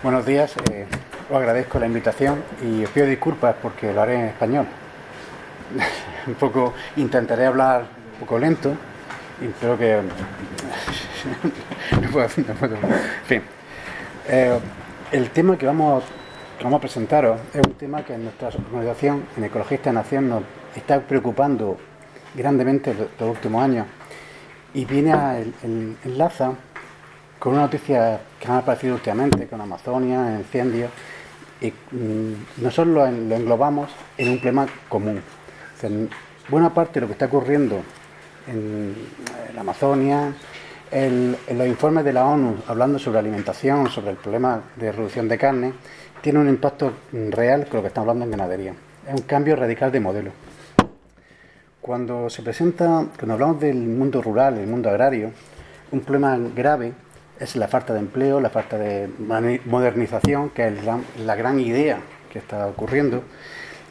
Buenos días, eh, os agradezco la invitación y os pido disculpas porque lo haré en español. un poco intentaré hablar un poco lento y creo que no puedo, En fin, eh, el tema que vamos, a presentaros es un tema que en nuestra organización, en Ecologista Nación, nos está preocupando grandemente los últimos años y viene a el, enlaza con una noticia que me ha aparecido últimamente, con Amazonia, incendios, y mm, nosotros lo, englobamos en un problema común. buena parte de lo que está ocurriendo en, la Amazonia, en los informes de la ONU hablando sobre alimentación, sobre el problema de reducción de carne, tiene un impacto real con lo que estamos hablando en ganadería. Es un cambio radical de modelo. Cuando se presenta, cuando hablamos del mundo rural, el mundo agrario, un problema grave es la falta de empleo, la falta de modernización, que es la, gran idea que está ocurriendo,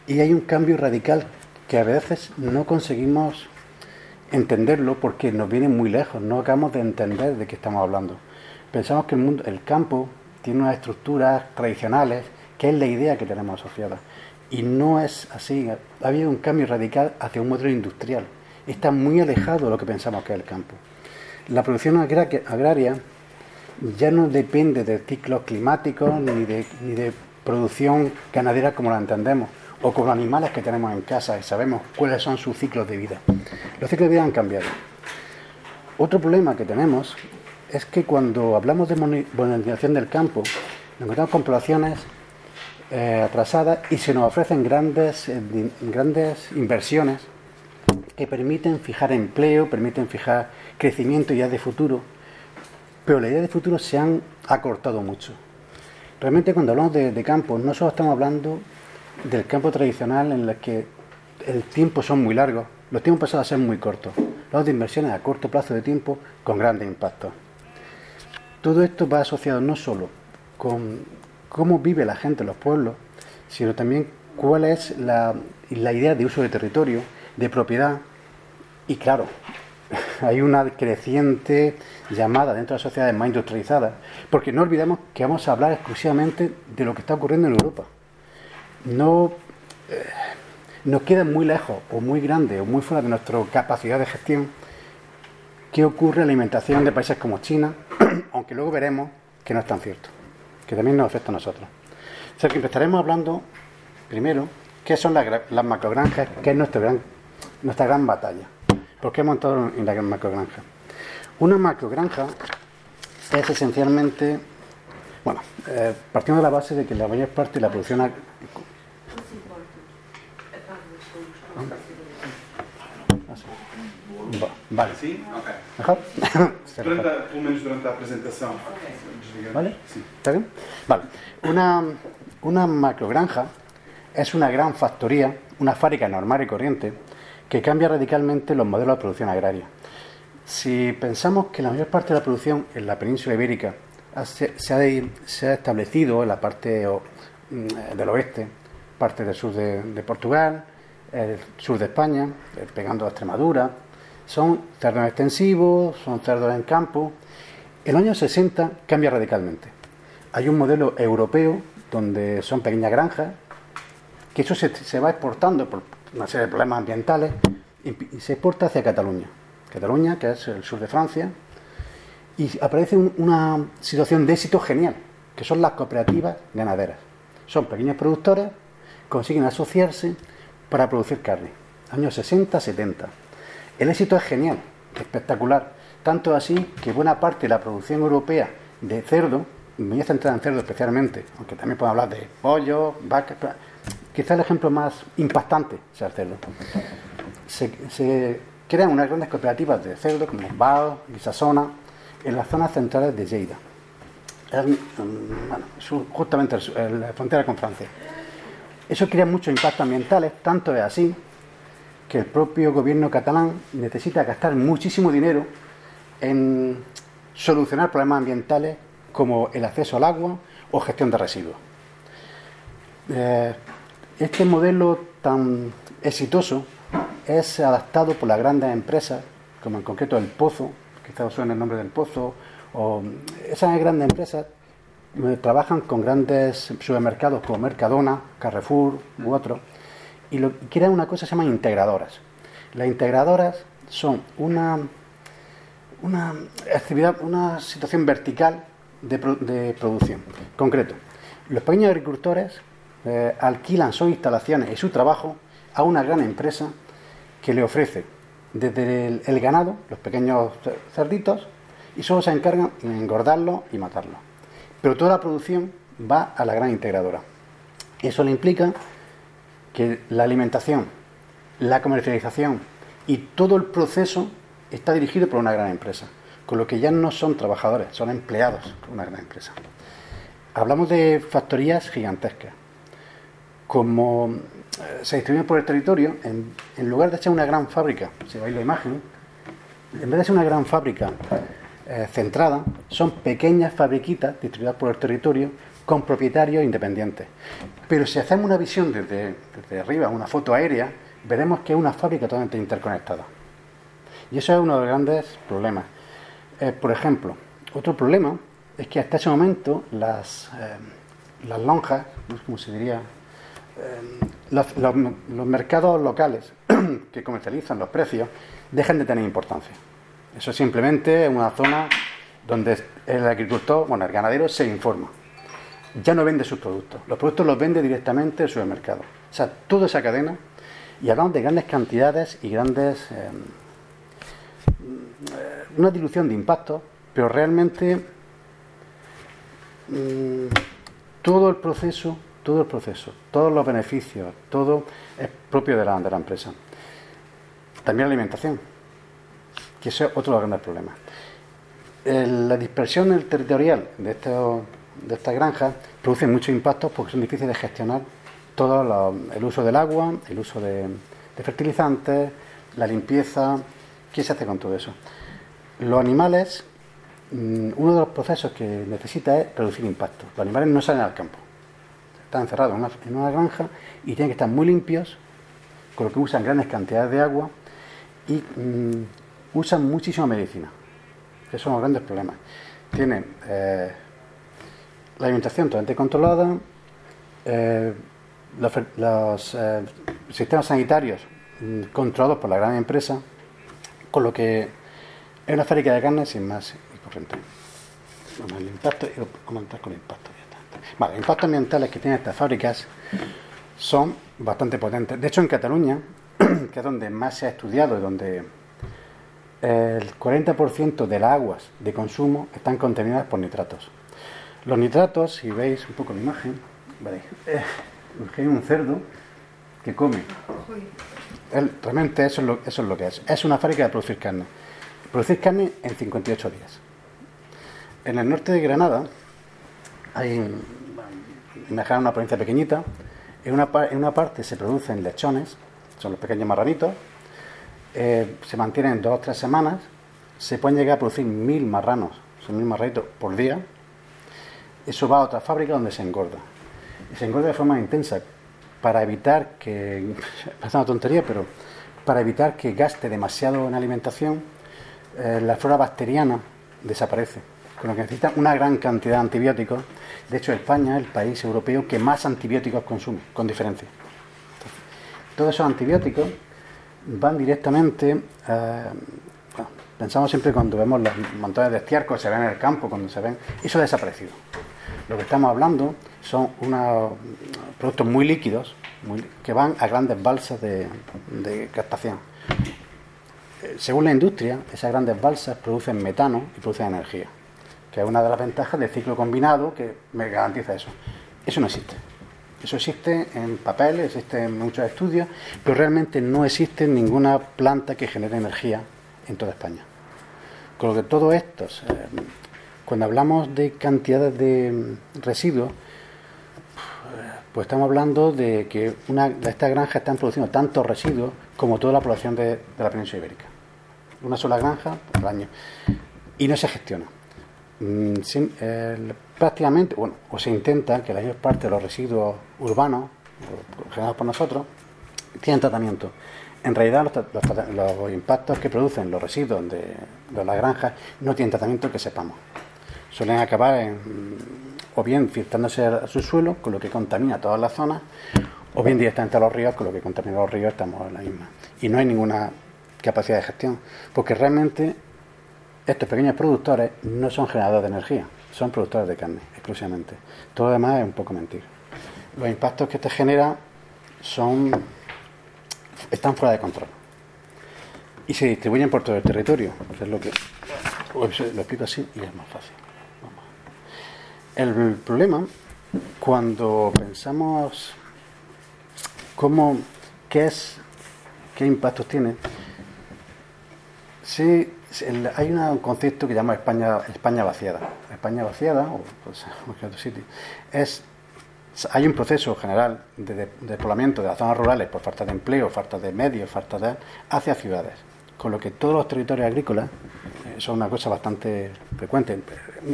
y hay un cambio radical que a veces no conseguimos entenderlo porque nos viene muy lejos, no acabamos de entender de qué estamos hablando. Pensamos que el el campo tiene unas estructuras tradicionales, que es la idea que tenemos asociada. Y no es así. Ha habido un cambio radical hacia un modelo industrial. Está muy alejado de lo que pensamos que es el campo. La producción agraria ya no depende de ciclos climáticos ni de, producción ganadera como la entendemos, o con los animales que tenemos en casa y sabemos cuáles son sus ciclos de vida. Los ciclos de vida han cambiado. Otro problema que tenemos es que cuando hablamos de modernización del campo, nos encontramos con poblaciones eh, atrasadas y se nos ofrecen grandes, eh, grandes inversiones que permiten fijar empleo, permiten fijar crecimiento ya de futuro pero la idea de futuro se han acortado mucho. Realmente cuando hablamos de, campo, no solo estamos hablando del campo tradicional en el que el tiempo son muy largos, los tiempos pasan a ser muy cortos. Hablamos de inversiones a corto plazo de tiempo con grandes impactos. Todo esto va asociado no solo con cómo vive la gente en los pueblos, sino también cuál es la, la idea de uso de territorio, de propiedad y claro, hay una creciente llamada dentro de las sociedades más industrializadas, porque no olvidemos que vamos a hablar exclusivamente de lo que está ocurriendo en Europa. No eh, nos queda muy lejos o muy grande o muy fuera de nuestra capacidad de gestión qué ocurre en la alimentación de países como China, aunque luego veremos que no es tan cierto, que también nos afecta a nosotros. O sea que empezaremos hablando primero qué son las, macrogranjas, qué es nuestra gran, nuestra gran batalla. ¿Por qué hemos montado en la macrogranja? Una macrogranja es esencialmente, bueno, eh, partiendo de la base de que la mayor parte de la producción... Ah, vale. Ok. Por menos durante la presentación. ¿Vale? Sí. ¿Está bien? Vale. Una, una macrogranja es una gran factoría, una fábrica normal y corriente, que cambia radicalmente los modelos de producción agraria. Si pensamos que la mayor parte de la producción en la península ibérica se, ha, establecido en la parte mm, del oeste, parte del sur de, Portugal, el sur de España, eh, pegando a Extremadura, son cerdos extensivos, son cerdos en campo. En los años 60 cambia radicalmente. Hay un modelo europeo donde son pequeñas granjas, que eso se, se va exportando por una serie de problemas ambientales y, se exporta hacia Cataluña. Cataluña, que es el sur de Francia, y aparece una situación de éxito genial, que son las cooperativas ganaderas. Son pequeños productores, consiguen asociarse para producir carne. Años 60, 70. El éxito es genial, espectacular. Tanto así que buena parte de la producción europea de cerdo, me voy a centrar en cerdo especialmente, aunque también puedo hablar de pollo, vacas, Quizá el ejemplo más impactante sea el cerdo. Crean unas grandes cooperativas de cerdo como Bao y Sassona en las zonas centrales de Lleida. Mm, justamente en la frontera con Francia. Eso crea muchos impactos ambientales, tanto es así que el propio gobierno catalán necesita gastar muchísimo dinero en solucionar problemas ambientales como el acceso al agua o gestión de residuos. Eh, este modelo tan exitoso es adaptado por las grandes empresas, como en concreto el Pozo, quizás os suene el nombre del Pozo, o esas grandes empresas eh, trabajan con grandes supermercados como Mercadona, Carrefour u otros y lo, crean una cosa que se llama integradoras. Las integradoras son una, una actividad, una situación vertical de, producción. Concreto, los pequeños agricultores eh, alquilan sus instalaciones y su trabajo a una gran empresa que le ofrece desde el, ganado, los pequeños cerditos, y solo se encargan de engordarlo y matarlo. Pero toda la producción va a la gran integradora. Eso le implica que la alimentación, la comercialización y todo el proceso está dirigido por una gran empresa, con lo que ya no son trabajadores, son empleados de una gran empresa. Hablamos de factorías gigantescas. Como se distribuyen por el territorio, en, lugar de ser una gran fábrica, si veis la imagen, en vez de ser una gran fábrica eh, centrada, son pequeñas fabriquitas distribuidas por el territorio con propietarios independientes. Pero si hacemos una visión desde, arriba, una foto aérea, veremos que es una fábrica totalmente interconectada. Y eso es uno de los grandes problemas. Eh, por ejemplo, otro problema es que hasta ese momento las, eh, las lonjas, como se diría, eh, los, mercados locales que comercializan los precios dejan de tener importancia. Eso simplemente es una zona donde el agricultor, bueno, el ganadero se informa ya no vende sus productos. Los productos los vende directamente el supermercado. O sea, toda esa cadena. Y hablamos de grandes cantidades y grandes. Eh, una dilución de impactos, pero realmente mm, todo el proceso, todo el proceso, todos los beneficios, todo es propio de la, de empresa. También la alimentación, que ese es otro de los grandes problemas. la dispersión territorial de estos de estas granjas producen muchos impactos porque son difíciles de gestionar todo el uso del agua, el uso de, fertilizantes, la limpieza. ¿Qué se hace con todo eso? Los animales, mm, uno de los procesos que necesita es reducir impactos. Los animales no salen al campo. Están encerrados en una, granja y tienen que estar muy limpios, con lo que usan grandes cantidades de agua y mm, usan muchísima medicina. Esos son los grandes problemas. Tienen eh, la alimentación totalmente controlada, eh, los, eh, sistemas sanitarios mm, controlados por la gran empresa, con lo que es una fábrica de carne sin más y corriente. Vamos el impacto y comentar con el impacto. Vale, los impactos ambientales que tienen estas fábricas son bastante potentes. De hecho, en Cataluña, que es donde más se ha estudiado y donde el 40% de las aguas de consumo están contaminadas por nitratos. Los nitratos, si veis un poco la imagen, veréis, eh, hay un cerdo que come. realmente eso es, lo, eso es lo que es. Es una fábrica de producir carne. Producir carne en 58 días. En el norte de Granada hay, imaginaos una provincia pequeñita, en una, en una parte se producen lechones, son los pequeños marranitos, eh, se mantienen dos o tres semanas, se pueden llegar a producir mil marranos, son mil marranitos por día, eso va a otra fábrica donde se engorda. Y se engorda de forma intensa para evitar que, es una tontería, pero para evitar que gaste demasiado en alimentación, eh, la flora bacteriana desaparece, con lo que necesita una gran cantidad de antibióticos. De hecho, España es el país europeo que más antibióticos consume, con diferencia. todos esos antibióticos van directamente a... pensamos siempre cuando vemos los montones de estiércol, se ven en el campo, cuando se ven, eso ha desaparecido. Lo que estamos hablando son unos productos muy líquidos que van a grandes balsas de, captación. Eh, según la industria, esas grandes balsas producen metano y producen energía, que es una de las ventajas del ciclo combinado que me garantiza eso. Eso no existe. Eso existe en papel, existe en muchos estudios, pero realmente no existe ninguna planta que genere energía en toda España. Con lo que todos estos cuando hablamos de cantidades de residuos, pues estamos hablando de que una, de estas granjas están produciendo tantos residuos como toda la población de, la península ibérica. Una sola granja al año. Y no se gestiona. Mm, prácticamente, bueno, o se intenta que la mayor parte de los residuos urbanos, generados por nosotros, tienen tratamiento. En realidad, los, impactos que producen los residuos de, de las granjas no tienen tratamiento que sepamos suelen acabar en o bien filtrándose a su suelo, con lo que contamina todas las zonas, o bien directamente a los ríos, con lo que contamina los ríos estamos en la misma. Y no hay ninguna capacidad de gestión, porque realmente estos pequeños productores no son generadores de energía, son productores de carne exclusivamente. Todo lo demás es un poco mentir. Los impactos que te genera son están fuera de control y se distribuyen por todo el territorio. es lo que lo explico así y es más fácil. El problema cuando pensamos cómo qué es qué impactos tiene sí hay un concepto que llama España España vaciada. España vaciada, o pues, es hay un proceso general de, despoblamiento de las zonas rurales por falta de empleo, falta de medios, falta de hacia ciudades, con lo que todos los territorios agrícolas eh, son una cosa bastante frecuente,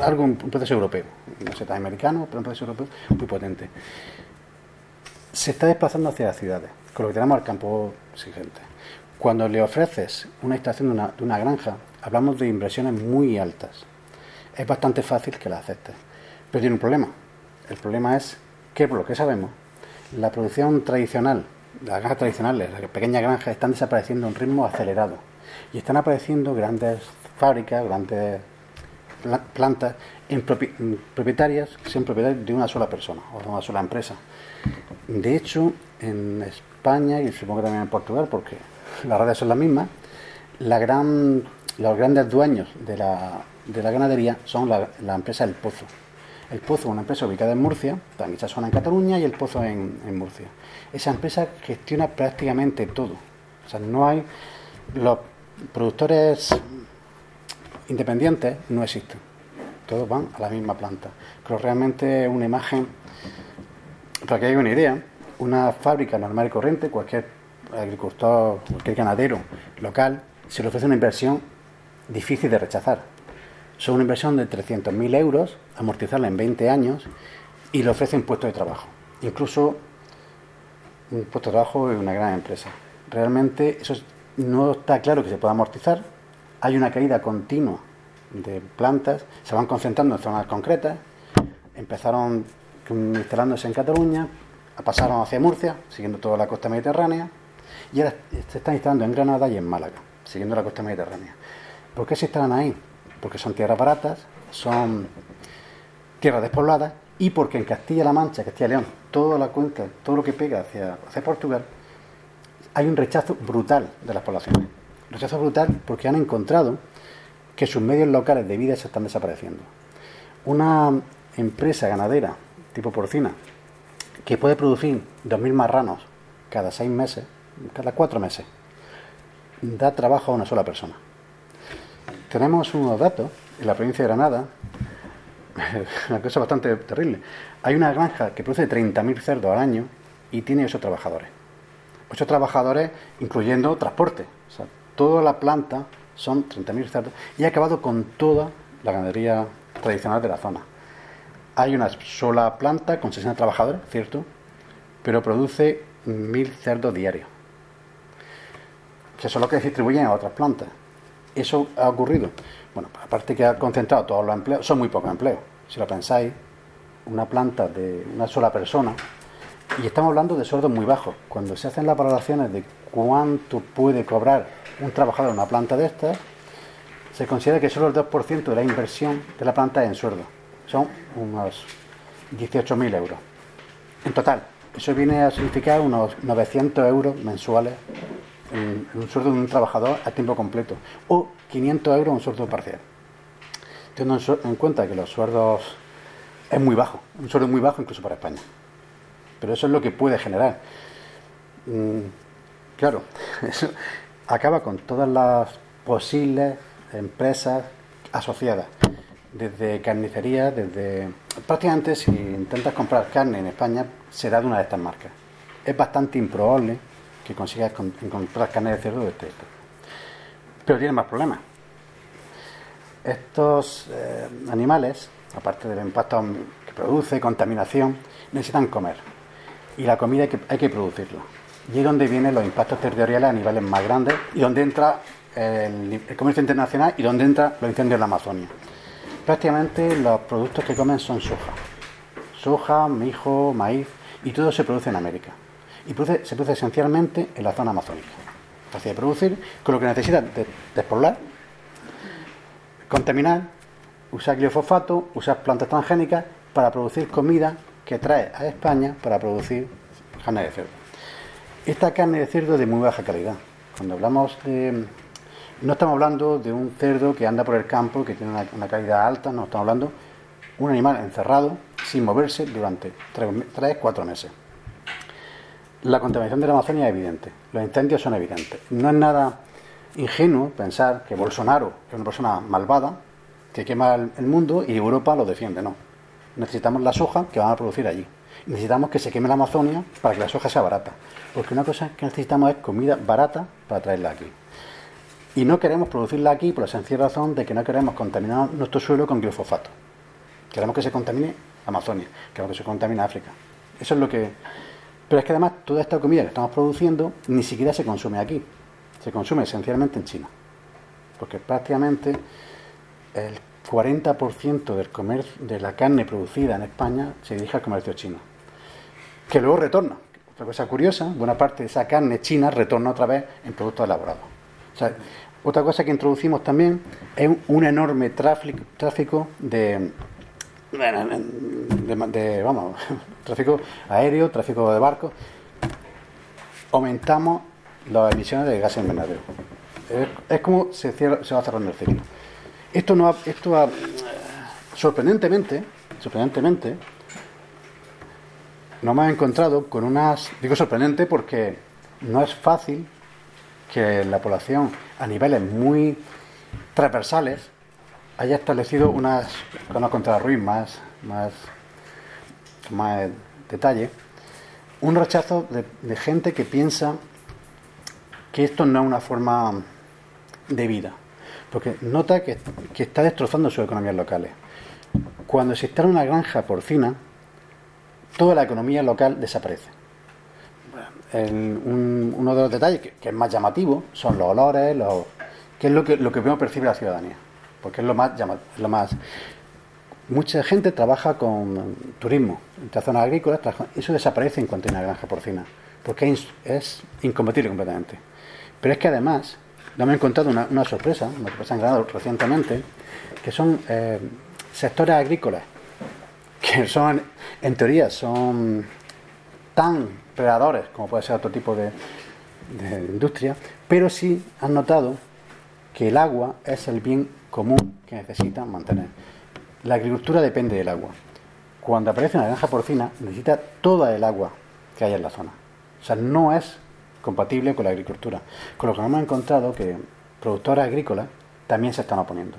algo un proceso europeo, no sé, tan americano, pero un proceso europeo muy potente. Se está desplazando hacia las ciudades, con lo que tenemos al campo exigente. Cuando le ofreces una instalación de una, granja, hablamos de inversiones muy altas. Es bastante fácil que la aceptes. Pero tiene un problema. El problema es que, por lo que sabemos, la producción tradicional, las granjas tradicionales, las pequeñas granjas, están desapareciendo a un ritmo acelerado. Y están apareciendo grandes fábricas, grandes plantas en propietarias, que son propietarias de una sola persona o de una sola empresa. De hecho, en España y supongo que también en Portugal, porque las redes son las mismas, la los grandes dueños de la, de la ganadería son la, empresa El Pozo. El Pozo es una empresa ubicada en Murcia, también se suena en Cataluña y El Pozo en, en Murcia. Esa empresa gestiona prácticamente todo. O sea, no hay. Los productores independientes no existen. Todos van a la misma planta. Pero realmente una imagen, para que haya una idea, una fábrica normal y corriente, cualquier agricultor, cualquier ganadero local, se le ofrece una inversión difícil de rechazar. Son una inversión de 300.000 euros, amortizarla en 20 años y le ofrecen puesto de trabajo. Incluso un puesto de trabajo en una gran empresa. Realmente eso no está claro que se pueda amortizar. Hay una caída continua de plantas, se van concentrando en zonas concretas. Empezaron instalándose en Cataluña, pasaron hacia Murcia, siguiendo toda la costa mediterránea, y ahora se están instalando en Granada y en Málaga, siguiendo la costa mediterránea. ¿Por qué se instalan ahí? Porque son tierras baratas, son tierras despobladas y porque en Castilla-La Mancha, Castilla León, toda la cuenca, todo lo que pega hacia, hacia Portugal, hay un rechazo brutal de las poblaciones. Rechazo brutal porque han encontrado que sus medios locales de vida se están desapareciendo. Una empresa ganadera tipo porcina que puede producir 2.000 marranos cada seis meses, cada cuatro meses, da trabajo a una sola persona tenemos unos datos en la provincia de Granada, una cosa bastante terrible. Hay una granja que produce 30.000 cerdos al año y tiene 8 trabajadores. 8 trabajadores incluyendo transporte. Toda la planta son 30.000 cerdos y ha acabado con toda la ganadería tradicional de la zona. Hay una sola planta con 60 trabajadores, cierto, pero produce 1.000 cerdos diarios. Que son los que distribuyen a otras plantas eso ha ocurrido. Bueno, aparte que ha concentrado todos los empleos, son muy pocos empleos. Si lo pensáis, una planta de una sola persona, y estamos hablando de sueldos muy bajos. Cuando se hacen las valoraciones de cuánto puede cobrar un trabajador en una planta de estas, se considera que solo el 2% de la inversión de la planta es en sueldo. Son unos 18.000 euros. En total, eso viene a significar unos 900 euros mensuales un sueldo de un trabajador a tiempo completo o 500 euros un sueldo parcial. Teniendo en cuenta que los sueldos es muy bajo, un sueldo muy bajo incluso para España. Pero eso es lo que puede generar. Mm, claro, eso acaba con todas las posibles empresas asociadas, desde carnicería, desde prácticamente si intentas comprar carne en España será de una de estas marcas. Es bastante improbable que consigas encontrar carne de cerdo de este tipo. Pero tiene más problemas. Estos eh, animales, aparte del impacto que produce, contaminación, necesitan comer. Y la comida hay que, hay que producirla. Y es donde vienen los impactos territoriales a niveles más grandes y donde entra el, el comercio internacional y donde entra los incendios en la Amazonia. Prácticamente los productos que comen son soja. soja, mijo, maíz, y todo se produce en América. Y se produce esencialmente en la zona amazónica. Fácil de producir, con lo que necesita de, despoblar, contaminar, usar glifosfato, usar plantas transgénicas para producir comida que trae a España para producir carne de cerdo. Esta carne de cerdo es de muy baja calidad. Cuando hablamos de... No estamos hablando de un cerdo que anda por el campo, que tiene una, calidad alta, no, estamos hablando de un animal encerrado, sin moverse, durante 3-4 meses. La contaminación de la Amazonia es evidente, los incendios son evidentes. No es nada ingenuo pensar que Bolsonaro es una persona malvada, que quema el mundo y Europa lo defiende, no. Necesitamos la soja que van a producir allí. Necesitamos que se queme la Amazonia para que la soja sea barata. Porque una cosa que necesitamos es comida barata para traerla aquí. Y no queremos producirla aquí por la sencilla razón de que no queremos contaminar nuestro suelo con glifosato. Queremos que se contamine Amazonia, queremos que se contamine África. Eso es lo que. Pero es que además toda esta comida que estamos produciendo ni siquiera se consume aquí. Se consume esencialmente en China. Porque prácticamente el 40% del comercio, de la carne producida en España se dirige al comercio chino, que luego retorna. Otra cosa curiosa, buena parte de esa carne china retorna otra vez en productos elaborados. otra cosa que introducimos también es un enorme tráfico, de, de, vamos, tráfico aéreo, tráfico de barcos. Aumentamos las emisiones de gases invernadero. Es, como se, cierra, se va cerrando el ciclo. Esto no esto sorprendentemente, sorprendentemente, nos hemos encontrado con unas, digo sorprendente porque no es fácil que la población a niveles muy transversales haya establecido unas, con contra Ruiz más, más, más detalle, un rechazo de, gente que piensa que esto no es una forma de vida porque nota que, está destrozando sus economías locales. Cuando se instala una granja porcina, toda la economía local desaparece. uno de los detalles que, es más llamativo son los olores, que es lo que, lo que primero percibe la ciudadanía, porque es lo más lo más. Mucha gente trabaja con turismo, en zonas agrícolas, eso desaparece en cuanto hay una granja porcina, porque es, es incompatible completamente. Pero es que además me he encontrado una, una sorpresa, una sorpresa han ganado recientemente, que son eh, sectores agrícolas, que son, en teoría, son tan predadores como puede ser otro tipo de, industria, pero sí han notado que el agua es el bien común que necesitan mantener. La agricultura depende del agua. Cuando aparece una granja porcina, necesita toda el agua que hay en la zona. O sea, no es compatible con la agricultura. Con lo que hemos encontrado que productores agrícolas también se están oponiendo.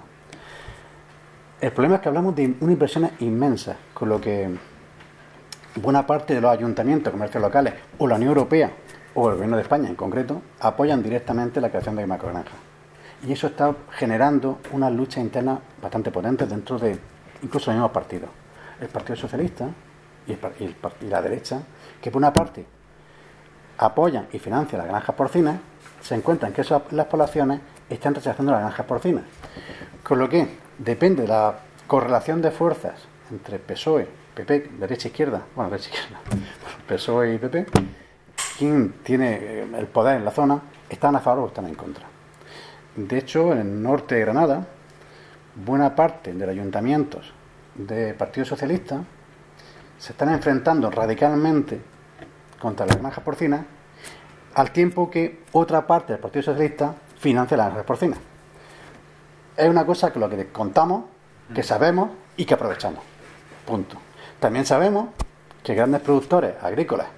El problema es que hablamos de una inversión inmensa, con lo que buena parte de los ayuntamientos, comercios locales o la Unión Europea o el gobierno de España en concreto apoyan directamente la creación de macrogranjas. Y eso está generando una lucha interna bastante potente dentro de incluso los mismos partidos. El Partido Socialista y, la derecha, que por una parte apoyan y financian las granjas porcinas, se encuentran que esas, las poblaciones están rechazando las granjas porcinas. Con lo que depende de la correlación de fuerzas entre PSOE, PP, derecha e izquierda, bueno, derecha e izquierda, PSOE y PP, quien tiene eh, el poder en la zona, están a favor o están en contra. De hecho, en el norte de Granada, buena parte de los ayuntamientos de Partido Socialista se están enfrentando radicalmente contra las granjas porcinas, al tiempo que otra parte del Partido Socialista financia las granjas porcinas. Es una cosa que lo que contamos, que sabemos y que aprovechamos. Punto. También sabemos que grandes productores agrícolas,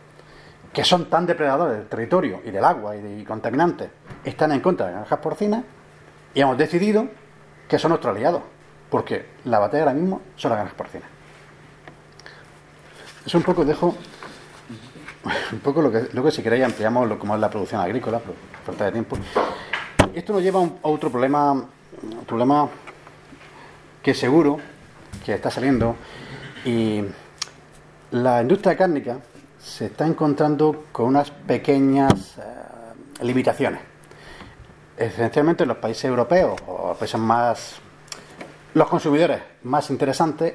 que son tan depredadores del territorio y del agua y, contaminantes, están en contra de las granjas porcinas y hemos decidido que son nuestros aliados, porque la batalla ahora mismo son las granjas porcinas. Eso un poco dejo un poco lo que, que si queréis ampliamos lo, como es la producción agrícola, por falta de tiempo. Esto nos lleva a, otro problema, un problema que seguro que está saliendo y la industria cárnica se está encontrando con unas pequeñas eh, limitaciones. Esencialmente en los países europeos o los países más los consumidores más interesantes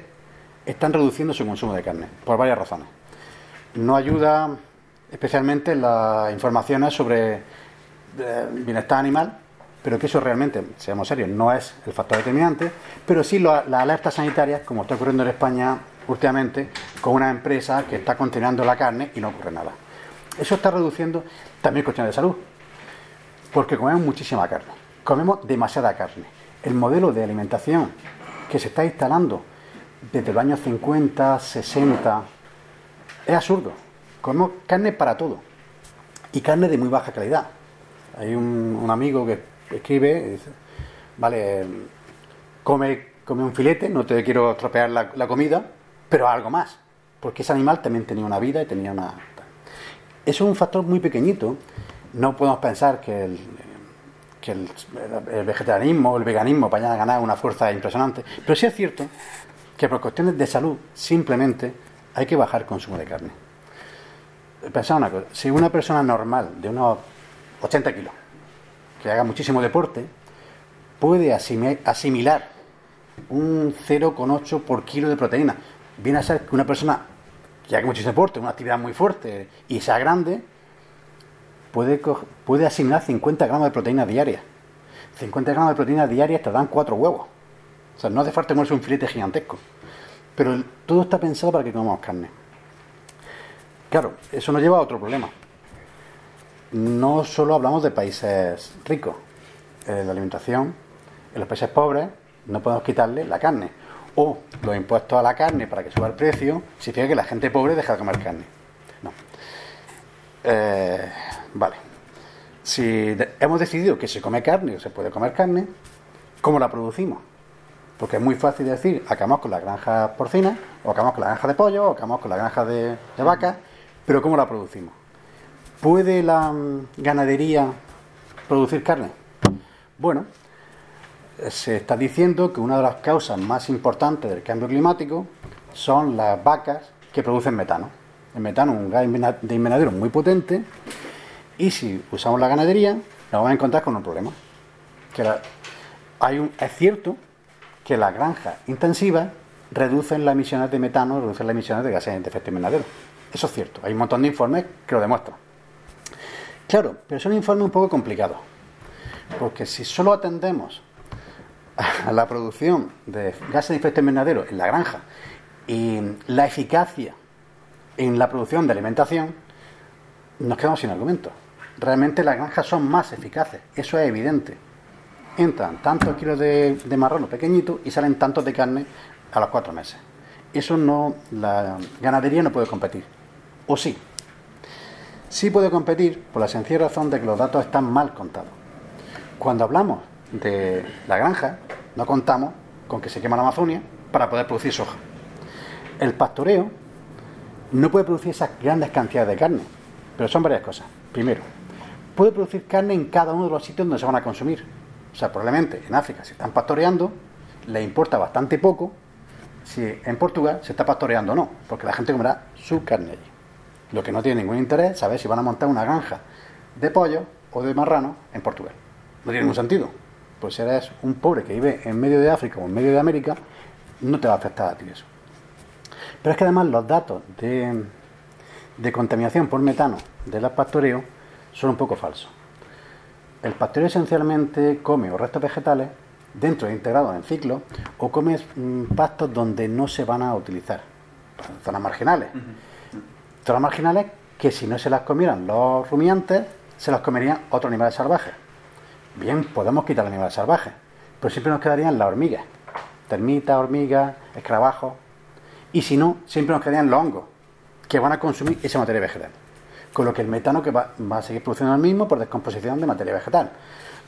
están reduciendo su consumo de carne, por varias razones. No ayuda especialmente las informaciones sobre eh, bienestar animal, pero que eso realmente, seamos serios, no es el factor determinante, pero sí las alertas sanitarias, como está ocurriendo en España últimamente, con una empresa que está contaminando la carne y no ocurre nada. Eso está reduciendo también cuestiones de salud, porque comemos muchísima carne, comemos demasiada carne. El modelo de alimentación que se está instalando desde los años 50, 60, es absurdo. Comemos carne para todo y carne de muy baja calidad. Hay un, amigo que escribe, dice, vale, come, come un filete, no te quiero estropear la comida, pero algo más, porque ese animal también tenía una vida y tenía una... Eso es un factor muy pequeñito. No podemos pensar que el, que el, vegetarianismo o el veganismo vayan a ganar una fuerza impresionante, pero sí es cierto que por cuestiones de salud simplemente hay que bajar el consumo de carne. Pensad una cosa, si una persona normal de unos 80 kilos, que haga muchísimo deporte, puede asimilar un 0,8 por kilo de proteína, viene a ser que una persona que haga mucho deporte, una actividad muy fuerte y sea grande, puede, puede asimilar 50 gramos de proteína diaria. 50 gramos de proteína diaria te dan cuatro huevos. O sea, no hace falta comerse un filete gigantesco. Pero todo está pensado para que comamos carne. Claro, eso nos lleva a otro problema. No solo hablamos de países ricos. En la alimentación, en los países pobres, no podemos quitarle la carne o los impuestos a la carne para que suba el precio, significa que la gente pobre deja de comer carne. No. Eh, vale. Si hemos decidido que se come carne o se puede comer carne, ¿cómo la producimos? Porque es muy fácil decir, acabamos con la granja porcina, o acabamos con la granja de pollo, o acabamos con la granja de, de vacas, pero ¿cómo la producimos? ¿Puede la mm, ganadería producir carne? Bueno, se está diciendo que una de las causas más importantes del cambio climático son las vacas que producen metano. El metano es un gas de invernadero muy potente y si usamos la ganadería nos vamos a encontrar con un problema. Que hay es cierto que las granjas intensivas reducen las emisiones de metano, reducen las emisiones de gases de efecto invernadero. Eso es cierto. Hay un montón de informes que lo demuestran. Claro, pero es un informe un poco complicado. Porque si solo atendemos la producción de gases de efecto invernadero en la granja y la eficacia en la producción de alimentación, nos quedamos sin argumento. Realmente las granjas son más eficaces, eso es evidente. Entran tantos kilos de, de marrano pequeñito y salen tantos de carne a los cuatro meses. Eso no, la ganadería no puede competir. ¿O sí? Sí puede competir por la sencilla razón de que los datos están mal contados. Cuando hablamos de la granja, no contamos con que se quema la Amazonia para poder producir soja. El pastoreo no puede producir esas grandes cantidades de carne, pero son varias cosas. Primero, puede producir carne en cada uno de los sitios donde se van a consumir. O sea, probablemente en África si están pastoreando, le importa bastante poco si en Portugal se está pastoreando o no, porque la gente comerá su carne allí. Lo que no tiene ningún interés es saber si van a montar una granja de pollo o de marrano en Portugal. No tiene ningún sentido pues si eres un pobre que vive en medio de África o en medio de América, no te va a afectar a ti eso. Pero es que además los datos de, de contaminación por metano del pastoreo son un poco falsos. El pastoreo esencialmente come o restos vegetales dentro de integrados en ciclo o come mm, pastos donde no se van a utilizar, zonas marginales. Zonas marginales que si no se las comieran los rumiantes, se las comerían otros animales salvajes. Bien, podemos quitar el animal salvaje, pero siempre nos quedarían las hormigas, termitas, hormigas, escarabajos, y si no, siempre nos quedarían los hongos, que van a consumir esa materia vegetal. Con lo que el metano que va, a seguir produciendo el mismo por descomposición de materia vegetal.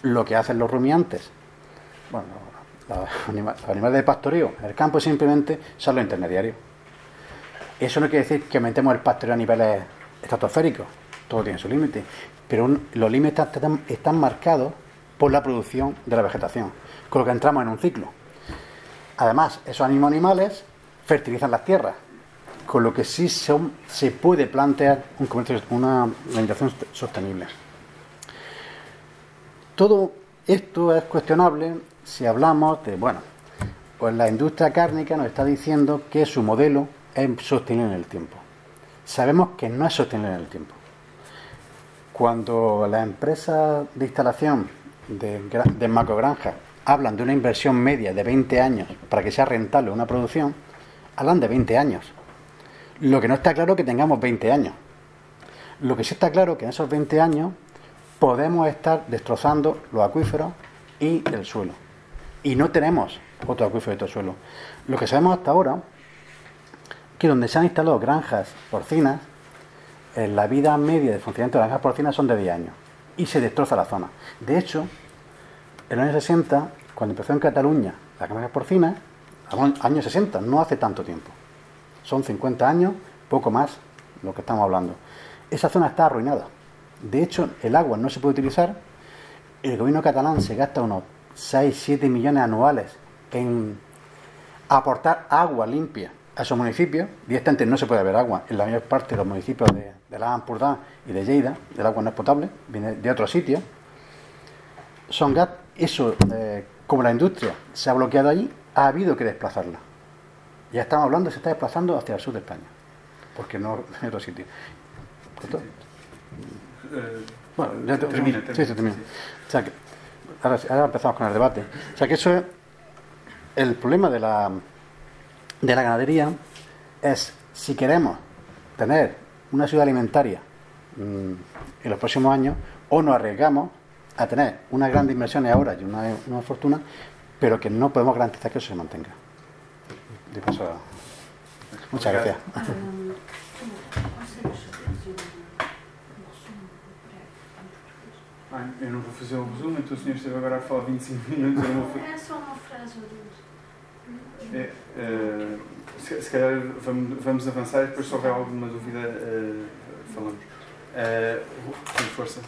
Lo que hacen los rumiantes, bueno, los, animales, de pastoreo en el campo simplemente son los intermediarios. Eso no quiere decir que metemos el pastoreo a niveles estratosféricos, todo tiene su límite, pero los límites están marcados por la producción de la vegetación, con lo que entramos en un ciclo. Además, esos animales fertilizan las tierras, con lo que sí se puede plantear un comercio, una alimentación sostenible. Todo esto es cuestionable si hablamos de, bueno, Pues la industria cárnica nos está diciendo que su modelo es sostenible en el tiempo. Sabemos que no es sostenible en el tiempo. Cuando las empresas de instalación de, de macrogranja hablan de una inversión media de 20 años para que sea rentable una producción, hablan de 20 años. Lo que no está claro es que tengamos 20 años. Lo que sí está claro es que en esos 20 años podemos estar destrozando los acuíferos y el suelo. Y no tenemos otro acuífero y otro suelo. Lo que sabemos hasta ahora que donde se han instalado granjas porcinas, la vida media de funcionamiento de las granjas porcinas son de 10 años. Y se destroza la zona. De hecho, en los años 60, cuando empezó en Cataluña las granjas porcinas, años 60, no hace tanto tiempo. Son 50 años, poco más, lo que estamos hablando. Esa zona está arruinada. De hecho, el agua no se puede utilizar. El gobierno catalán se gasta unos 6, 7 millones anuales en aportar agua limpia a esos municipios. Directamente no se puede beber agua en la mayor parte de los municipios de, de la Ampurdá y de Lleida. El agua no es potable, viene de otro sitio. Son gas, eso, eh, como la industria se ha bloqueado allí, ha habido que desplazarla. Ya estamos hablando, se está desplazando hacia el sur de España, porque no en otro sitio. Eh, bueno, ya termina, Sí, se termina. O sea que, ahora, ahora, empezamos con el debate. O sea que eso es el problema de la, de la ganadería es si queremos tener una ciudad alimentaria mmm, en los próximos años o nos arriesgamos a tener unas grandes inversiones ahora y una, una fortuna, pero que no podemos garantizar que eso se mantenga. De paso, muchas gracias. Ah, eu não vou fazer o resumo, então o senhor esteve agora a falar 25 minutos. Eu não vou... É só uma frase ou duas. É, uh, se, se, calhar vamos, vamos, avançar e depois, se houver alguma dúvida, uh, falamos. Uh, com força.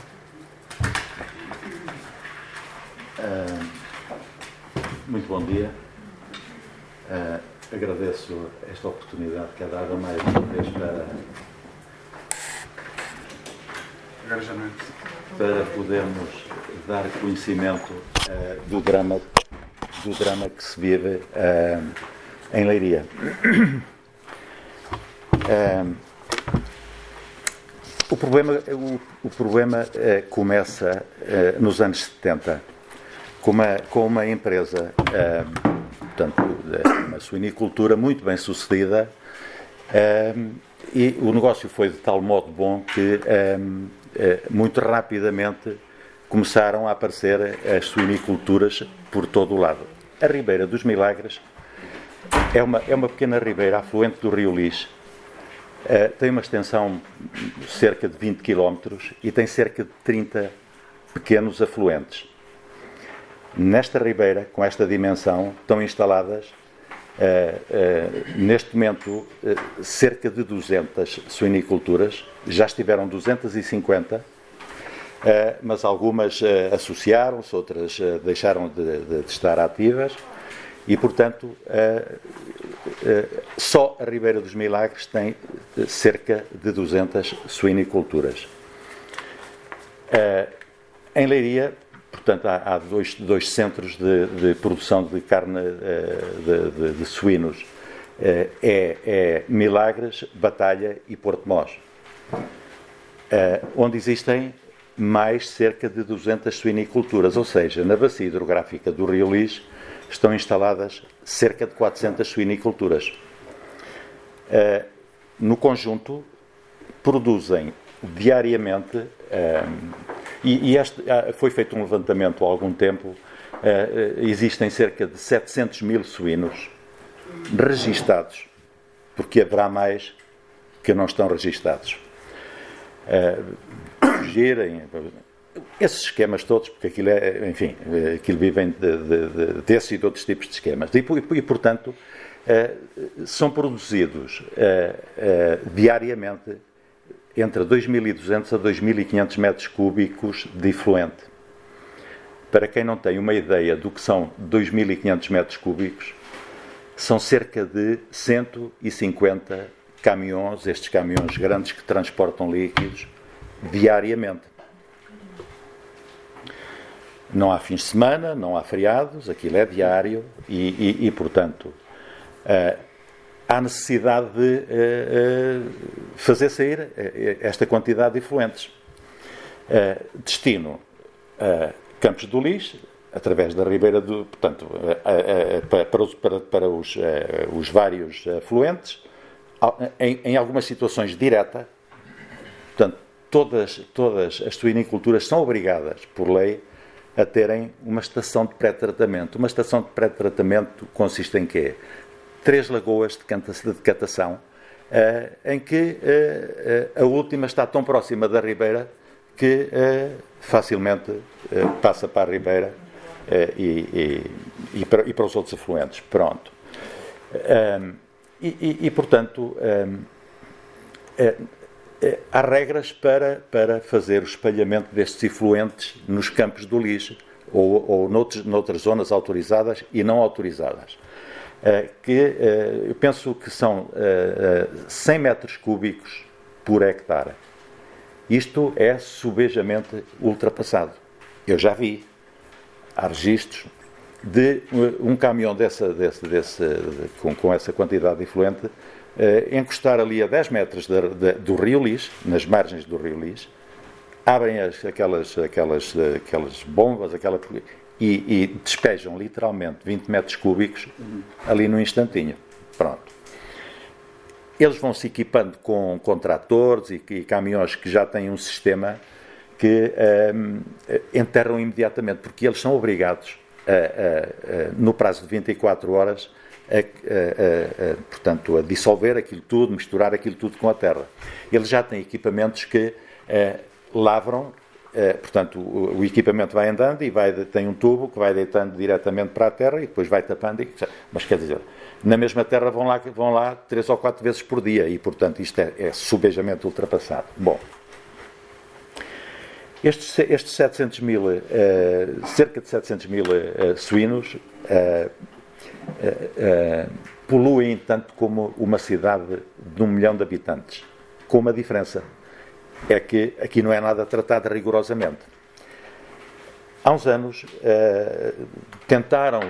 Muito bom dia. Agradeço esta oportunidade que é dada mais uma vez para. Agora já não é para podermos dar conhecimento do drama do drama que se vive uh, em Leiria. Uh, o problema, o, o problema começa nos anos 70 com uma, com uma empresa, portanto, uma suinicultura muito bem sucedida e o negócio foi de tal modo bom que muito rapidamente começaram a aparecer as suiniculturas por todo o lado. A Ribeira dos Milagres é uma, é uma pequena ribeira afluente do Rio Lis. Uh, tem uma extensão de cerca de 20 km e tem cerca de 30 pequenos afluentes. Nesta ribeira, com esta dimensão, estão instaladas, uh, uh, neste momento, cerca de 200 suiniculturas já estiveram 250, eh, mas algumas eh, associaram-se, outras eh, deixaram de, de, estar ativas e, portanto, só a Ribeira dos Milagres tem cerca de 200 suiniculturas. Em Leiria, portanto, há, dois, dois, centros de, de, produção de carne de, de suínos. É, é Milagres, Batalha e Porto Mós onde existem mais cerca de 200 suiniculturas, ou seja, na bacia hidrográfica do Rio Lis estão instaladas cerca de 400 suiniculturas. Uh, no conjunto, produzem diariamente, uh, e, este, uh, foi feito um levantamento há algum tempo, existem cerca de 700 mil suínos registados, porque haverá mais que não estão registados fugirem. Esses esquemas todos, porque aquilo é, enfim, aquilo vivem de, de, de, desses e de outros tipos de esquemas. E, e portanto, uh, são produzidos uh, uh, diariamente entre 2.200 a 2.500 metros cúbicos de efluente. Para quem não tem uma ideia do que são 2.500 metros cúbicos, são cerca de 150 caminhões, estes caminhões grandes que transportam líquidos diariamente. Não há fins de semana, não há feriados, aquilo é diário e, e, e portanto, uh, há necessidade de uh, fazer sair esta quantidade de efluentes. destino Campos do Lis, através da Ribeira do. Portanto, para, os, para, para os, os vários afluentes, em, em algumas situações direta, portanto, todas, todas as suiniculturas são obrigadas, por lei, a terem uma estação de pré-tratamento. Uma estação de pré-tratamento consiste em quê? Três lagoas de decatação, uh, em que uh, uh, a última está tão próxima da ribeira que facilmente passa para a ribeira e, e, e, para, e, para, os outros afluentes. Pronto. e, portanto, eh, há regras para, para fazer o espalhamento destes efluentes nos campos do lixo ou, ou noutros, noutras zonas autorizadas e não autorizadas. Uh, que uh, eu penso que são uh, 100 metros cúbicos por hectare. Isto é subejamente ultrapassado. Eu já vi. Há registros de um caminhão dessa, desse, desse, de, com, com essa quantidade de efluente uh, encostar ali a 10 metros de, de, do Rio Lis, nas margens do Rio Lis, abrem as, aquelas, aquelas, aquelas bombas aquela, e, e despejam literalmente 20 metros cúbicos ali no instantinho. Pronto. Eles vão se equipando com, com tratores e, e caminhões que já têm um sistema que um, ehm, enterram imediatamente, porque eles são obrigados, a, a, a, no prazo de 24 horas, a, a, a, portanto, a dissolver aquilo tudo, misturar aquilo tudo com a terra. Eles já têm equipamentos que eh, lavram, eh, portanto, o, o, equipamento vai andando e vai, tem um tubo que vai deitando diretamente para a terra e depois vai tapando. E, mas quer dizer, na mesma terra vão lá, vão lá três ou quatro vezes por dia e, portanto, isto é, é subejamente ultrapassado. Bom. Estes, estes 700 mil, eh, cerca de 700 mil suínos eh, eh, poluem tanto como uma cidade de um milhão de habitantes. Com uma diferença. É que aqui não é nada tratado rigorosamente. Há uns anos eh, tentaram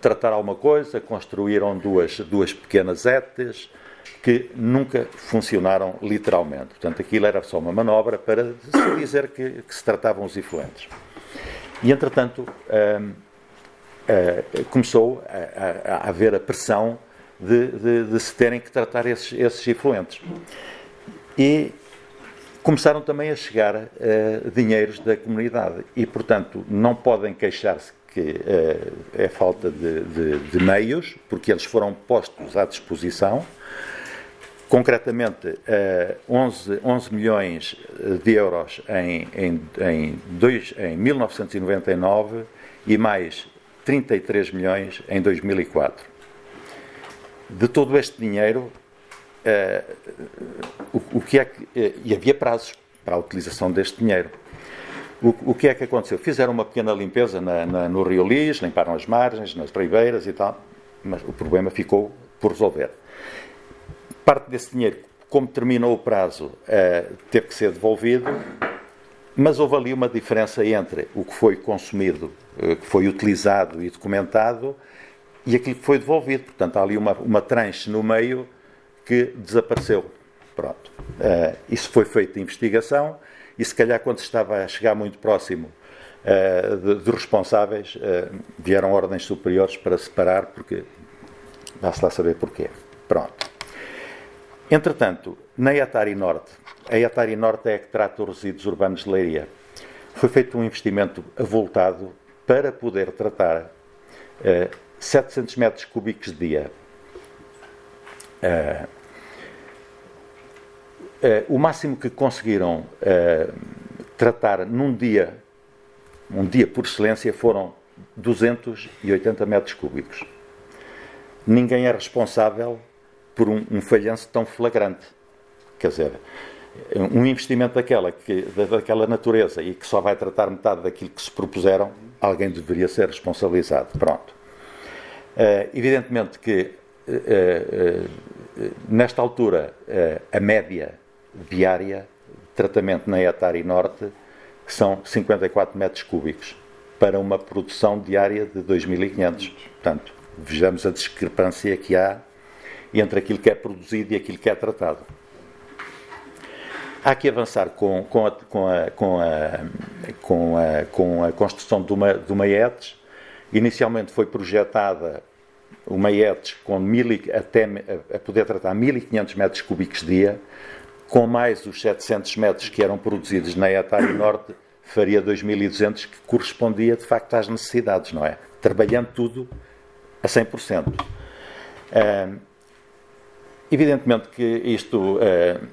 tratar alguma coisa, construíram duas, duas pequenas ETEs que nunca funcionaram literalmente. Portanto, aquilo era só uma manobra para dizer que, que se tratavam os influentes. E, entretanto, uh, começou a, a, a, haver a pressão de, de, de, se terem que tratar esses, esses efluentes. E começaram também a chegar uh, dinheiros da comunidade e, portanto, não podem queixar-se que uh, é falta de, de, de, meios, porque eles foram postos à disposição. Concretamente, uh, 11, 11 milhões de euros em, em, em, dois, em 1999 e mais 33 milhões em 2004. De todo este dinheiro, uh, o, o, que é que. Uh, e havia prazos para a utilização deste dinheiro. O, o que é que aconteceu? Fizeram uma pequena limpeza na, na, no Rio Lis, limparam as margens, nas ribeiras e tal, mas o problema ficou por resolver. Parte desse dinheiro, como terminou o prazo, uh, teve que ser devolvido, mas houve ali uma diferença entre o que foi consumido eh, que foi utilizado e documentado e aquilo que foi devolvido. Portanto, há ali uma, uma tranche no meio que desapareceu. Pronto. Uh, isso foi feito de investigação e, se calhar, quando se estava a chegar muito próximo uh, de, responsáveis, uh, vieram ordens superiores para separar, porque vá-se lá saber porquê. Pronto. Entretanto, na Atari Norte, a Atari Norte é a que trata os resíduos urbanos de Leiria. Foi feito um investimento avultado para poder tratar uh, 700 metros cúbicos de dia. Uh, uh, o máximo que conseguiram tratar num dia, um dia por excelência, foram 280 metros cúbicos. Ninguém é responsável por um, um falhanço tão flagrante. Quer dizer, um investimento daquela, que, daquela natureza e que só vai tratar metade daquilo que se propuseram, alguém deveria ser responsabilizado. Pronto. Uh, evidentemente que uh, uh, nesta altura a média diária de tratamento na Etari Norte são 54 metros cúbicos. para uma produção diária de 2.500. Portanto, vejamos a discrepância que há entre aquilo que é produzido e aquilo que é tratado. Há que avançar com, com, a, com, a, com, a, com, a, com a construção de uma, de uma ETS. Inicialmente foi projetada uma ETS com mil, até a poder tratar 1.500 metros cúbicos dia, com mais os 700 metros que eram produzidos na Etari Norte, faria 2.200, que correspondia de facto às necessidades, não é? Trabalhando tudo a 100%. Uh, evidentemente que isto, uh,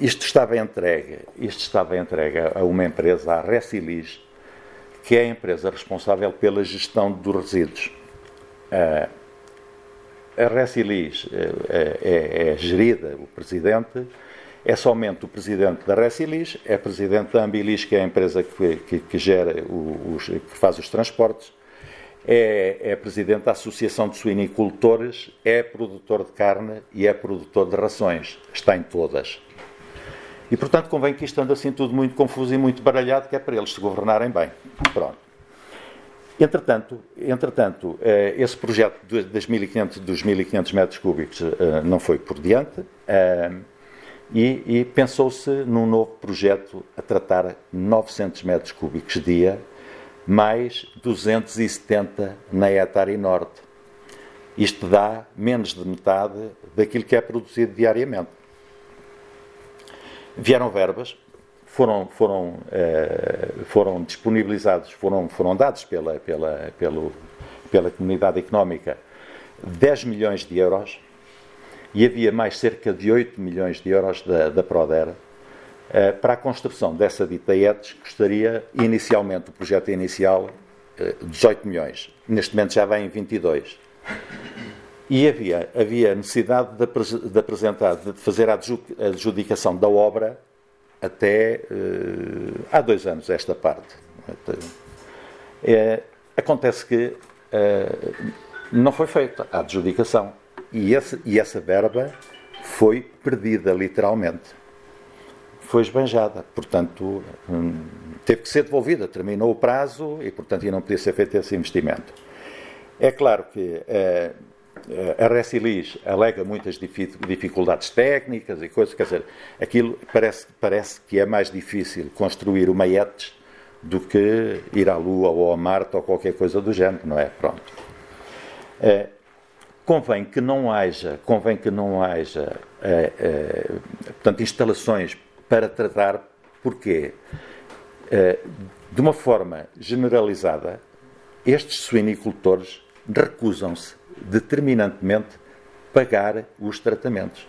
isto estava entregue, isto estava entregue a uma empresa, a Recilis, que é a empresa responsável pela gestão dos resíduos. Uh, a Recilis é, é, é gerida, o presidente, é somente o presidente da Recilis, é presidente da Ambilis, que é a empresa que, que, que gera os, que faz os transportes, é, é, presidente da Associação de Suinicultores, é produtor de carne e é produtor de rações. Está em todas. E, portanto, convém que isto ande assim tudo muito confuso e muito baralhado, que é para eles se governarem bem. Pronto. Entretanto, entretanto eh, esse projeto dos 1.500 metros cúbicos eh, não foi por diante. Eh, e, e pensou-se num novo projeto a tratar 900 metros cúbicos dia, mais 270 na Etari Norte. Isto dá menos de metade daquilo que é produzido diariamente. Vieram verbas, foram, foram, eh, foram disponibilizados, foram, foram dados pela, pela, pelo, pela comunidade económica 10 milhões de euros e havia mais cerca de 8 milhões de euros da, da Prodera para a construção dessa dita ETS, custaria inicialmente, o projeto inicial, 18 eh, milhões. Neste momento já vem em 22. E havia, havia necessidade de, de apresentar, de fazer a adjudicação da obra até uh, há dois anos, esta parte. É, acontece que uh, não foi feita a adjudicação. E, esse, e essa verba foi perdida, literalmente. Foi esbanjada. Portanto, hum, teve que ser devolvida. Terminou o prazo e, portanto, não podia ser feito esse investimento. É claro que eh, a Recilis alega muitas dificuldades técnicas e coisas, quer dizer, aquilo parece, parece que é mais difícil construir uma ETS do que ir à Lua ou a Marte ou qualquer coisa do género, não é? Pronto. É, convém que não haja, convém que não haja portanto, instalações para tratar, porque é, de uma forma generalizada, estes suinicultores recusam-se determinantemente pagar os tratamentos.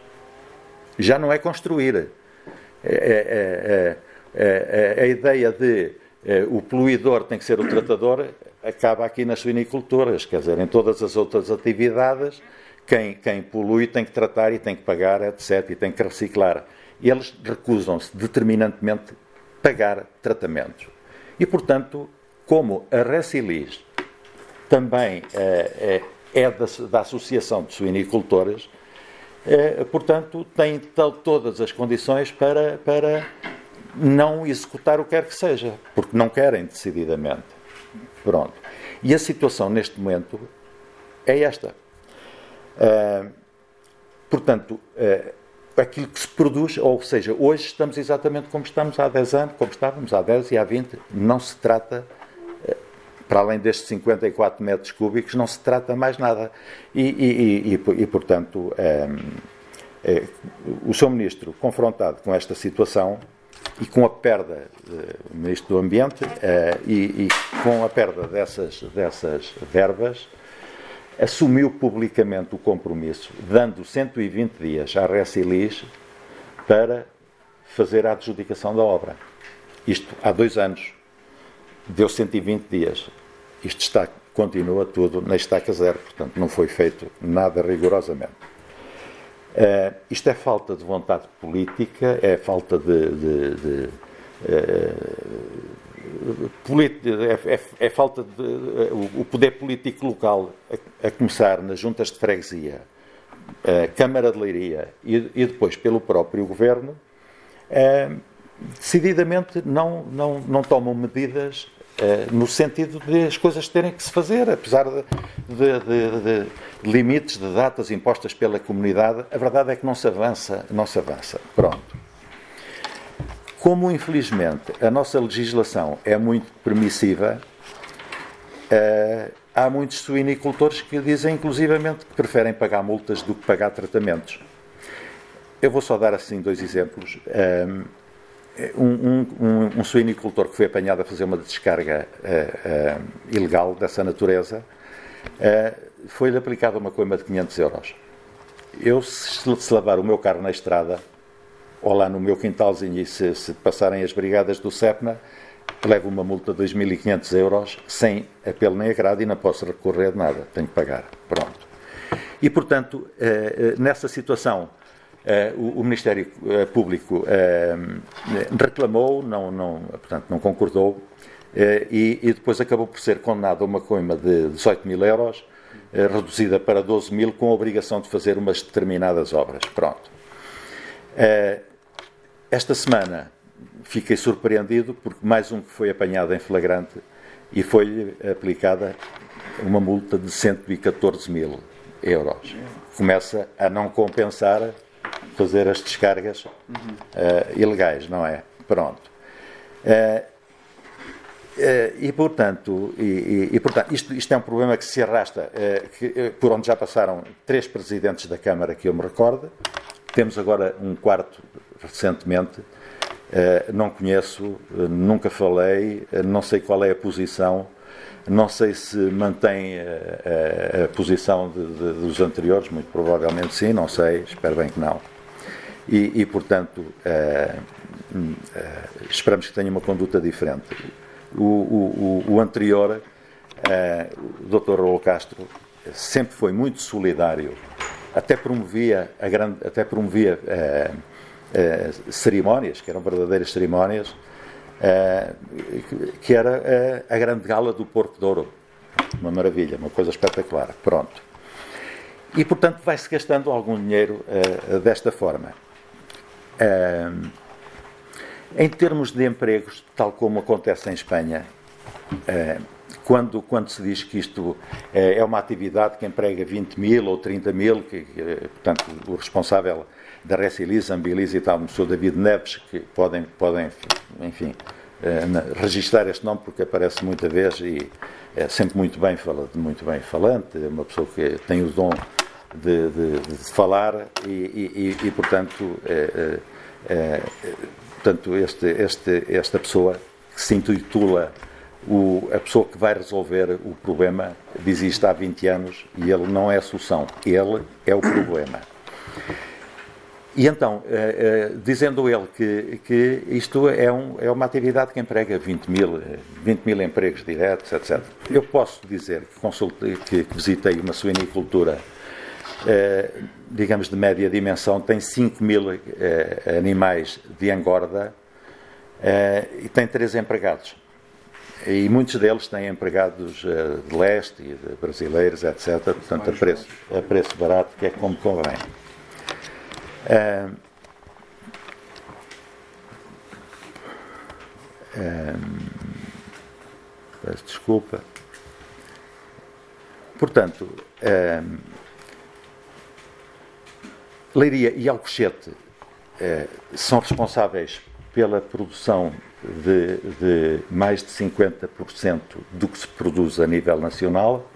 Já não é construir. É, é, a ideia de o poluidor tem que ser o tratador acaba aqui nas suiniculturas, quer dizer, em todas as outras atividades, quem, quem polui tem que tratar e tem que pagar, etc., e tem que reciclar. Eles recusam-se determinantemente pagar tratamentos. E, portanto, como a Recilis também é, é, é da, da, Associação de Suinicultores, é, portanto, tem todas as condições para, para não executar o que quer que seja, porque não querem decididamente. Pronto. E a situação neste momento é esta. Uh, portanto, uh, aquilo que se produz, ou seja, hoje estamos exatamente como estamos há 10 anos, como estávamos há 10 e há 20, não se trata, uh, para além destes 54 metros cúbicos, não se trata mais nada. E, e, e, e portanto, o Sr. Ministro, confrontado com esta situação, e com a perda do Ministro do Ambiente e, e, com a perda dessas, dessas verbas, assumiu publicamente o compromisso, dando 120 dias à Recilis para fazer a adjudicação da obra. Isto há dois anos. Deu 120 dias. Isto está, continua tudo na estaca zero, portanto não foi feito nada rigorosamente. Uh, isto é falta de vontade política, é falta de. de, de uh, é, é, é, falta de. O poder político local, a, começar nas juntas de freguesia, a Câmara de Leiria e, depois pelo próprio governo, decididamente não, não, não tomam medidas no sentido de as coisas terem que se fazer, apesar de, de, de, limites de datas impostas pela comunidade, a verdade é que não se avança, não se avança. Pronto. Como, infelizmente, a nossa legislação é muito permissiva, uh, há muitos suinicultores que dizem, inclusivamente, que preferem pagar multas do que pagar tratamentos. Eu vou só dar assim dois exemplos. Um, um, um, um suinicultor que foi apanhado a fazer uma descarga uh, uh, ilegal dessa natureza uh, foi-lhe aplicada uma coima de 500 euros. Eu, se, se lavar o meu carro na estrada, ou lá no meu quintalzinho, e se, se passarem as brigadas do SEPNA, levo uma multa de 2.500 euros sem apelo nem agrado e não posso recorrer de nada, tenho que pagar. Pronto. E, portanto, eh, eh, nessa situação, eh, o Ministério Público reclamou, não, não, portanto, não concordou, e, e depois acabou por ser condenado a uma coima de 18 mil euros, reduzida para 12 mil, com a obrigação de fazer umas determinadas obras. Pronto. Esta semana fiquei surpreendido porque mais um que foi apanhado em flagrante e foi aplicada uma multa de 114 mil euros. Começa a não compensar fazer as descargas uh, ilegais, não é? Pronto. Uh, uh, e, portanto, e, e, portanto isto, isto, é um problema que se arrasta, que, por onde já passaram três presidentes da Câmara que eu me recordo. Temos agora um quarto recentemente. Uh, não conheço, uh, nunca falei, uh, não sei qual é a posição, não sei se mantém a posição de, de, dos anteriores, muito provavelmente sim, não sei, espero bem que não. E, e portanto, hum, esperamos que tenha uma conduta diferente. O, o, o anterior, o Dr. Raul Castro, sempre foi muito solidário, até promovia, a grande, até promovia eh, cerimónias, que eram verdadeiras cerimónias, eh, que era eh, a grande gala do Porco de Ouro. Uma maravilha, uma coisa espetacular. Pronto. E, portanto, vai-se gastando algum dinheiro desta forma. em termos de empregos, tal como acontece em Espanha, quando, quando se diz que isto é uma atividade que emprega 20 mil ou 30 mil, que, que portanto, o responsável da Recilis, Ambilis e tal, o Sr. David Neves, que podem, podem enfim, eh, registrar este nome porque aparece muita vez e é sempre muito bem, muito bem falante, é uma pessoa que tem o dom de, de, de falar e, e, e portanto, é, é, portanto este, este, esta pessoa que se intitula o, a pessoa que vai resolver o problema diz isto há 20 anos e ele não é a solução, ele é o problema. E então, eh, eh, dizendo ele que, que isto é, um, é uma atividade que emprega 20 mil, 20 mil empregos diretos, etc. Eu posso dizer que, consultei, que, que visitei uma suinicultura, eh, digamos, de média dimensão, tem 5 mil animais de engorda e tem três empregados. E muitos deles têm empregados de leste e de brasileiros, etc. Portanto, a preço, a preço barato, que é como convém. Um, um, peço desculpa. Portanto, Leiria e Alcochete são responsáveis pela produção de, de, mais de 50% do que se produz a nível nacional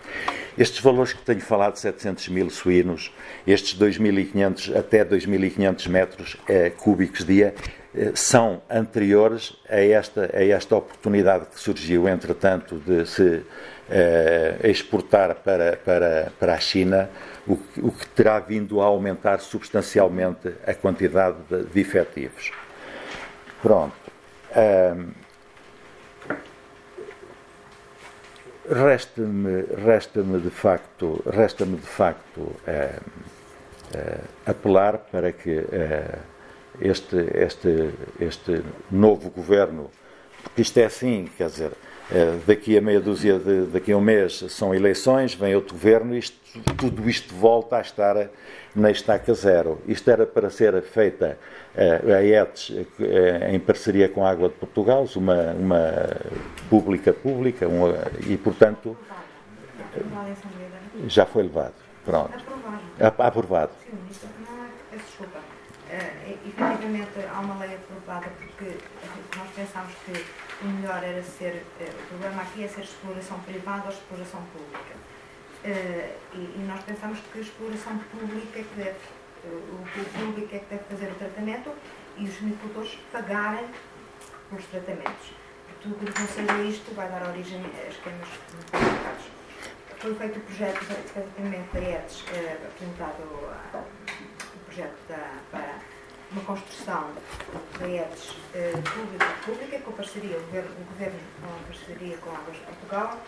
estes valores que tenho falado, 700 mil suínos, estes 2.500 até 2.500 metros eh, cúbicos dia, eh, são anteriores a esta, a esta oportunidade que surgiu, entretanto, de se eh, exportar para, para, para a China, o, o, que terá vindo a aumentar substancialmente a quantidade de, de efetivos. Pronto. Resta-me resta de facto, resta-me de facto é, apelar para que é, este, este, este novo governo, porque isto é assim, quer dizer, eh, daqui a meia dúzia de, daqui a um mês são eleições, vem outro governo, isto, tudo isto volta a estar na estaca zero. Isto era para ser feita uh, a ETS uh, em parceria com a Água de Portugal, uma, uma pública pública, uma, e portanto já foi levado. Pronto. Aprovado. Aprovado. Sim, não é, desculpa. Uh, efetivamente há uma lei aprovada porque nós pensámos que o melhor era ser, eh, o problema aqui é ser exploração privada ou exploração pública. Uh, e, nós pensamos que a exploração pública é que deve, o, público é que deve fazer o tratamento e os agricultores pagarem pelos tratamentos. Tudo que não seja isto vai dar origem a esquemas complicados. Foi feito o projeto de tratamento ETS, uh, apresentado uh, o projeto da, para uma construção de redes eh, pública-pública com parceria, o governo, o governo com parceria com a Águas de Portugal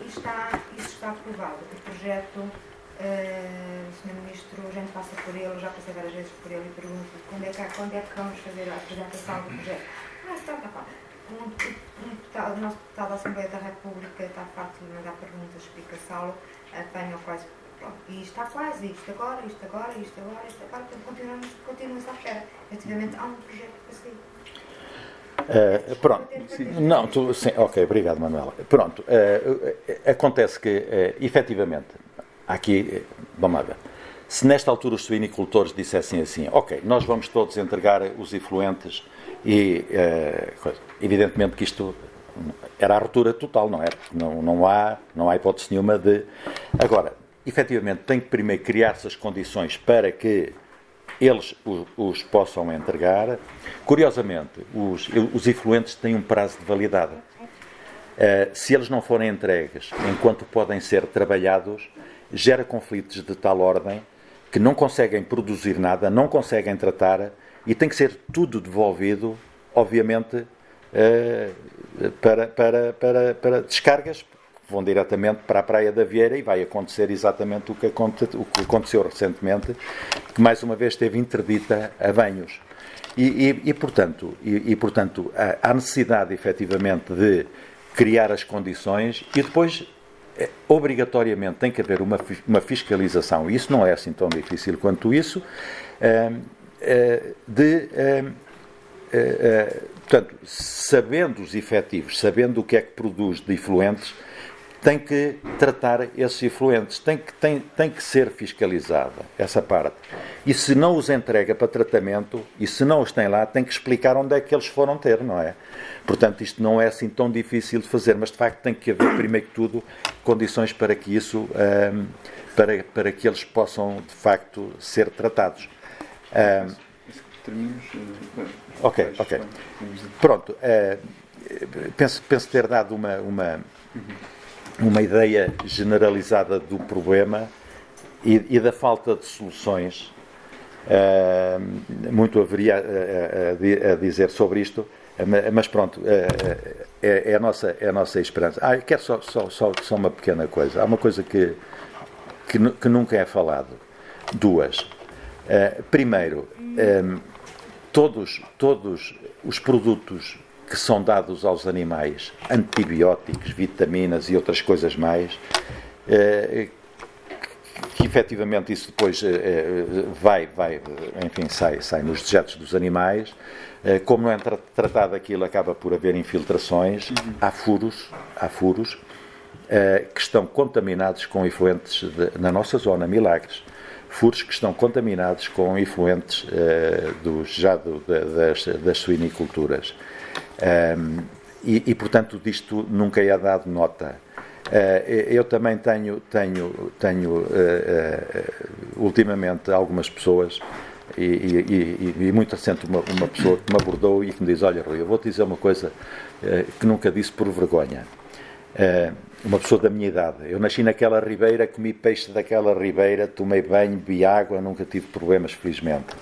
e está, isso está aprovado. O projeto, eh, o Sr. Ministro, a gente passa por ele, já passei várias vezes por ele e pergunto quando é que, quando é que vamos fazer a apresentação do projeto. Ah, está, está, está. Um, um o nosso deputado da Assembleia da República está farto de mandar perguntas, explica-se-lo, apanha quase e está quase, isto agora, isto agora, isto agora, isto agora, portanto continuamos, continuamos à espera. Efetivamente há um projeto para sair. Uh, pronto, não, tu, sim, ok, obrigado Manuela. Pronto, uh, acontece que, uh, efetivamente, aqui, vamos lá ver, se nesta altura os suinicultores dissessem assim, ok, nós vamos todos entregar os influentes e, uh, evidentemente que isto era a ruptura total, não é? Não, não, há, não há hipótese nenhuma de. Agora, efetivamente tem que primeiro criar-se as condições para que eles os, os, possam entregar. Curiosamente, os, os influentes têm um prazo de validade. Uh, se eles não forem entregues enquanto podem ser trabalhados, gera conflitos de tal ordem que não conseguem produzir nada, não conseguem tratar e tem que ser tudo devolvido, obviamente, uh, para, para, para, para descargas vão diretamente para a Praia da Vieira e vai acontecer exatamente o que, aconteceu recentemente, que mais uma vez esteve interdita a banhos. E, e, e portanto, e, e, portanto, há necessidade efetivamente de criar as condições e depois eh, obrigatoriamente tem que haver uma, uma fiscalização, e isso não é assim tão difícil quanto isso, ehm, eh, de, ehm, eh, portanto, sabendo os efetivos, sabendo o que é que produz de influentes, tem que tratar esses influentes, tem que, tem, tem que ser fiscalizada essa parte. E se não os entrega para tratamento, e se não os tem lá, tem que explicar onde é que eles foram ter, não é? Portanto, isto não é assim tão difícil de fazer, mas de facto tem que haver, primeiro que tudo, condições para que isso, um, para, para que eles possam de facto ser tratados. Um. Ok, ok. Pronto. Uh, penso, penso ter dado uma, uma, uma ideia generalizada do problema e, e da falta de soluções. Uh, muito haveria a, a, a, dizer sobre isto, mas pronto, uh, é, é, a nossa, é a nossa esperança. Ah, quero só, só, só, só uma pequena coisa. Há uma coisa que, que, que nunca é falado. Duas. Uh, primeiro, um, todos, todos os produtos que são dados aos animais, antibióticos, vitaminas e outras coisas mais, eh, que efetivamente isso depois eh, vai, vai, enfim, sai, sai nos dejetos dos animais. Eh, como não é tratado aquilo, acaba por haver infiltrações, há furos, há furos que estão contaminados com efluentes de, na nossa zona, milagres furos que estão contaminados com efluentes já do, das, das suiniculturas. Um, e, e, portanto, disto nunca é dado nota. Uh, eu também tenho, tenho, tenho uh, uh, ultimamente algumas pessoas e, e, e, muito recente uma, uma, pessoa que me abordou e que me diz: Olha, Rui, eu vou te dizer uma coisa que nunca disse por vergonha. uma pessoa da minha idade. Eu nasci naquela ribeira, comi peixe daquela ribeira, tomei banho, bebi água, nunca tive problemas, felizmente.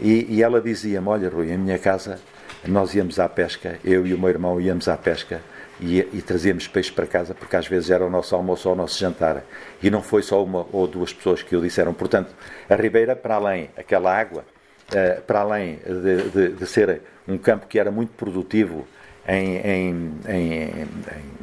E, e ela dizia-me: Olha, Rui, em minha casa nós íamos à pesca, eu e o meu irmão íamos à pesca e, e, trazíamos peixe para casa porque às vezes era o nosso almoço ou o nosso jantar. E não foi só uma ou duas pessoas que o disseram. Portanto, a Ribeira, para além, aquela água, uh, para além de, de, de, ser um campo que era muito produtivo em, em, em,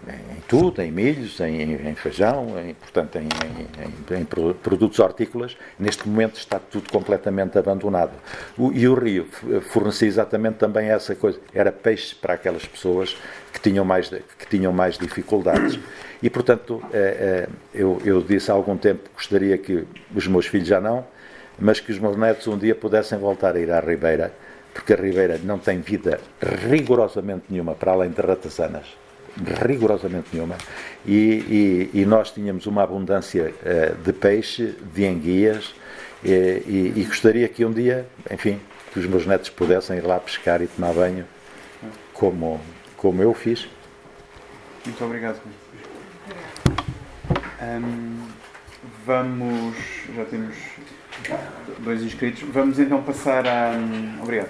em, tudo, em milhos, em, feijão, em, portanto, em, produtos hortícolas. Neste momento está tudo completamente abandonado. O, e o rio fornecia exatamente também essa coisa. Era peixe para aquelas pessoas que tinham mais, que tinham mais dificuldades. E, portanto, eh, eh, eu, eu disse há algum tempo que gostaria que os meus filhos já não, mas que os meus netos um dia pudessem voltar a ir à Ribeira porque a Ribeira não tem vida rigorosamente nenhuma para além de ratazanas. Rigorosamente nenhuma. E, e, e nós tínhamos uma abundância uh, de peixe, de enguias, e, e, gostaria que um dia, enfim, que os meus netos pudessem ir lá pescar e tomar banho, como, como eu fiz. Muito obrigado. Um, vamos. Já temos dois inscritos. Vamos então passar a. Obrigado.